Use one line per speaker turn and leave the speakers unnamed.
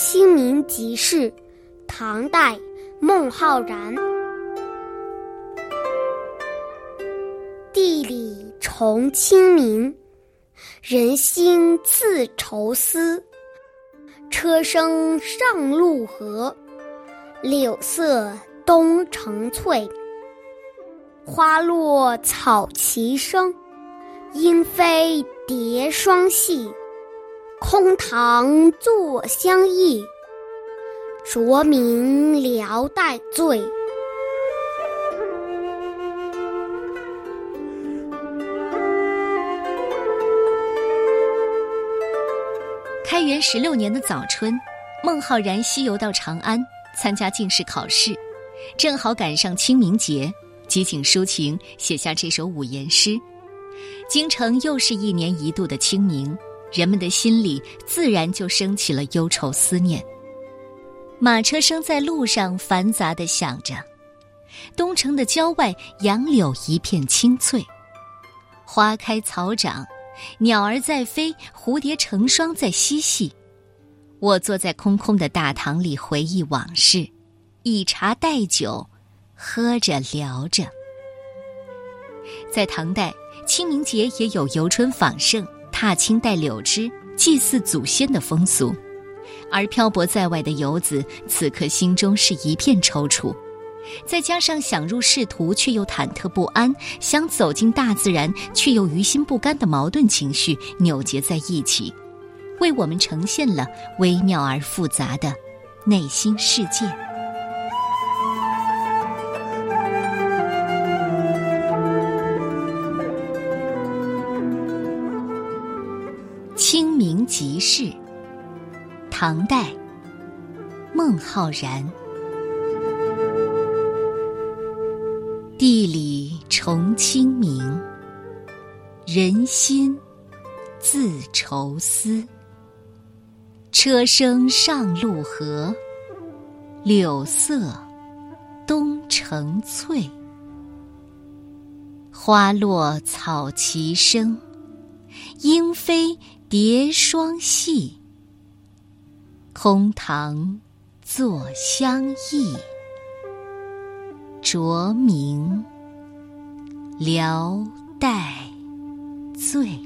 清明即事，唐代，孟浩然。地里重清明，人心自愁思。车声上路河，柳色东城翠。花落草齐生，莺飞蝶双戏。空堂坐相忆，酌茗聊待醉。
开元十六年的早春，孟浩然西游到长安参加进士考试，正好赶上清明节，即景抒情，写下这首五言诗。京城又是一年一度的清明。人们的心里自然就升起了忧愁思念。马车声在路上繁杂的响着，东城的郊外杨柳一片青翠，花开草长，鸟儿在飞，蝴蝶成双在嬉戏。我坐在空空的大堂里回忆往事，以茶代酒，喝着聊着。在唐代，清明节也有游春访圣。踏青带柳枝，祭祀祖先的风俗，而漂泊在外的游子此刻心中是一片踌躇，再加上想入仕途却又忐忑不安，想走进大自然却又于心不甘的矛盾情绪扭结在一起，为我们呈现了微妙而复杂的内心世界。清明即事，唐代，孟浩然。地里重清明，人心自愁思。车声上路河，柳色东城翠。花落草齐生，莺飞。蝶双戏，空堂坐相忆，酌明聊待醉。